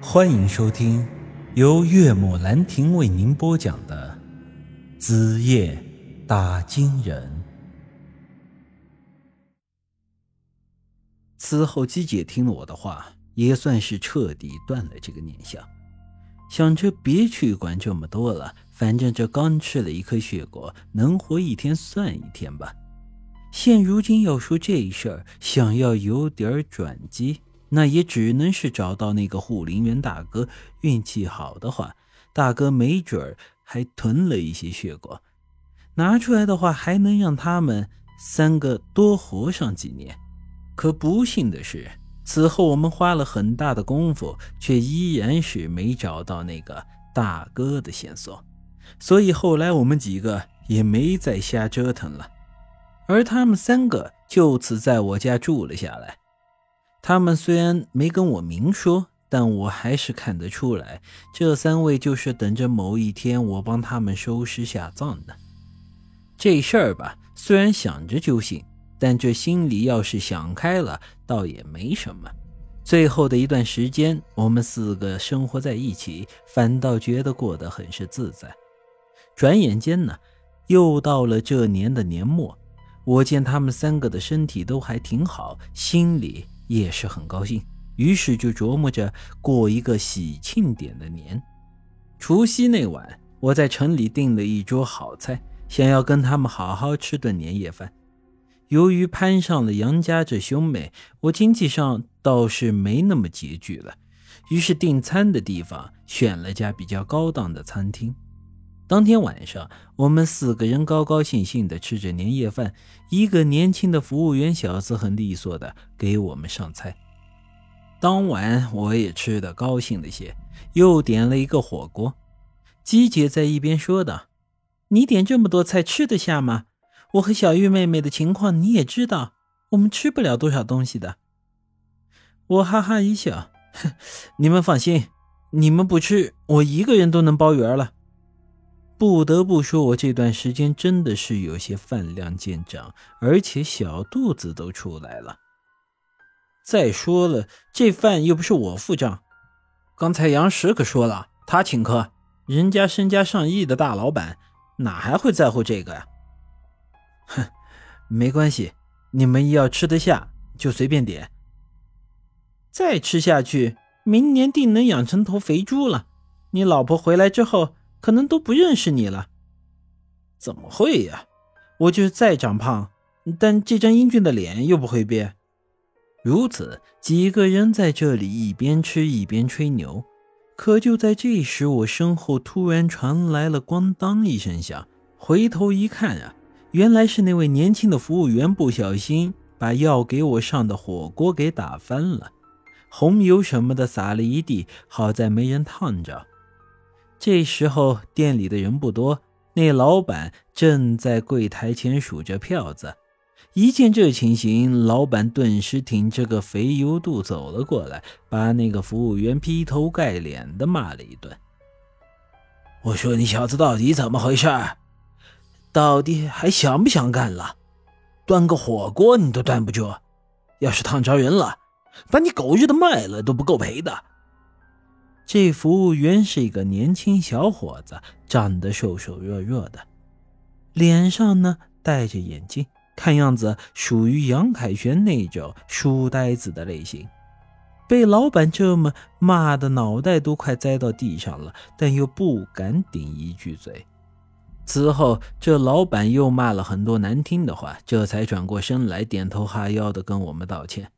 欢迎收听由岳母兰亭为您播讲的《子夜打金人》。此后，姬姐听了我的话，也算是彻底断了这个念想，想着别去管这么多了，反正这刚吃了一颗血果，能活一天算一天吧。现如今要说这事儿，想要有点转机。那也只能是找到那个护林员大哥，运气好的话，大哥没准儿还囤了一些血果，拿出来的话还能让他们三个多活上几年。可不幸的是，此后我们花了很大的功夫，却依然是没找到那个大哥的线索，所以后来我们几个也没再瞎折腾了，而他们三个就此在我家住了下来。他们虽然没跟我明说，但我还是看得出来，这三位就是等着某一天我帮他们收尸下葬的。这事儿吧，虽然想着就信，但这心里要是想开了，倒也没什么。最后的一段时间，我们四个生活在一起，反倒觉得过得很是自在。转眼间呢，又到了这年的年末，我见他们三个的身体都还挺好，心里。也是很高兴，于是就琢磨着过一个喜庆点的年。除夕那晚，我在城里订了一桌好菜，想要跟他们好好吃顿年夜饭。由于攀上了杨家这兄妹，我经济上倒是没那么拮据了，于是订餐的地方选了家比较高档的餐厅。当天晚上，我们四个人高高兴兴地吃着年夜饭。一个年轻的服务员小子很利索地给我们上菜。当晚我也吃得高兴了些，又点了一个火锅。姬姐在一边说道：“你点这么多菜吃得下吗？我和小玉妹妹的情况你也知道，我们吃不了多少东西的。”我哈哈一笑：“，你们放心，你们不吃，我一个人都能包圆了。”不得不说，我这段时间真的是有些饭量见长，而且小肚子都出来了。再说了，这饭又不是我付账，刚才杨石可说了，他请客，人家身家上亿的大老板，哪还会在乎这个呀？哼，没关系，你们要吃得下就随便点。再吃下去，明年定能养成头肥猪了。你老婆回来之后。可能都不认识你了，怎么会呀？我就是再长胖，但这张英俊的脸又不会变。如此，几个人在这里一边吃一边吹牛。可就在这时，我身后突然传来了“咣当”一声响，回头一看啊，原来是那位年轻的服务员不小心把要给我上的火锅给打翻了，红油什么的撒了一地，好在没人烫着。这时候店里的人不多，那老板正在柜台前数着票子。一见这情形，老板顿时挺着个肥油肚走了过来，把那个服务员劈头盖脸的骂了一顿。我说：“你小子到底怎么回事？到底还想不想干了？端个火锅你都端不住，要是烫着人了，把你狗日的卖了都不够赔的。”这服务员是一个年轻小伙子，长得瘦瘦弱弱的，脸上呢戴着眼镜，看样子属于杨凯旋那种书呆子的类型。被老板这么骂的脑袋都快栽到地上了，但又不敢顶一句嘴。此后，这老板又骂了很多难听的话，这才转过身来，点头哈腰的跟我们道歉：“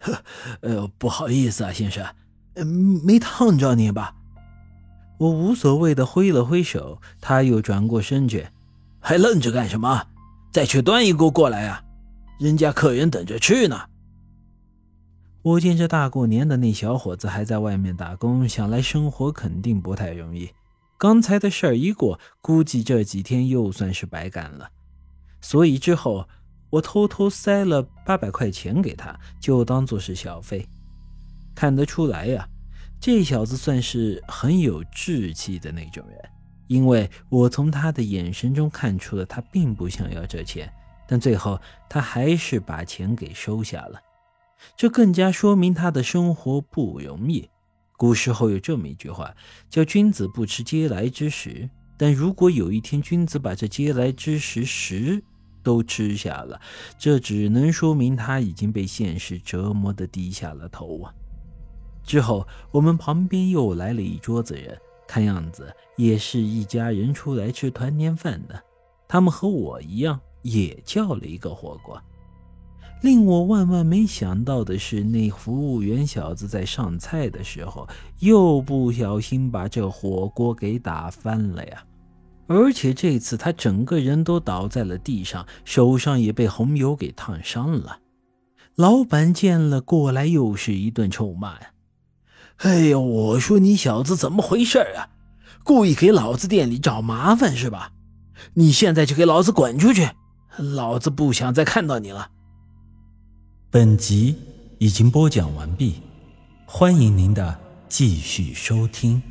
呵，呃，不好意思啊，先生。”没烫着你吧？我无所谓的挥了挥手，他又转过身去，还愣着干什么？再去端一锅过来啊！人家客人等着吃呢。我见这大过年的，那小伙子还在外面打工，想来生活肯定不太容易。刚才的事儿一过，估计这几天又算是白干了。所以之后，我偷偷塞了八百块钱给他，就当做是小费。看得出来呀，这小子算是很有志气的那种人，因为我从他的眼神中看出了他并不想要这钱，但最后他还是把钱给收下了，这更加说明他的生活不容易。古时候有这么一句话，叫“君子不吃嗟来之食”。但如果有一天君子把这嗟来之食食都吃下了，这只能说明他已经被现实折磨的低下了头啊。之后，我们旁边又来了一桌子人，看样子也是一家人出来吃团年饭的。他们和我一样，也叫了一个火锅。令我万万没想到的是，那服务员小子在上菜的时候，又不小心把这火锅给打翻了呀！而且这次他整个人都倒在了地上，手上也被红油给烫伤了。老板见了，过来又是一顿臭骂呀！哎呦，我说你小子怎么回事啊？故意给老子店里找麻烦是吧？你现在就给老子滚出去！老子不想再看到你了。本集已经播讲完毕，欢迎您的继续收听。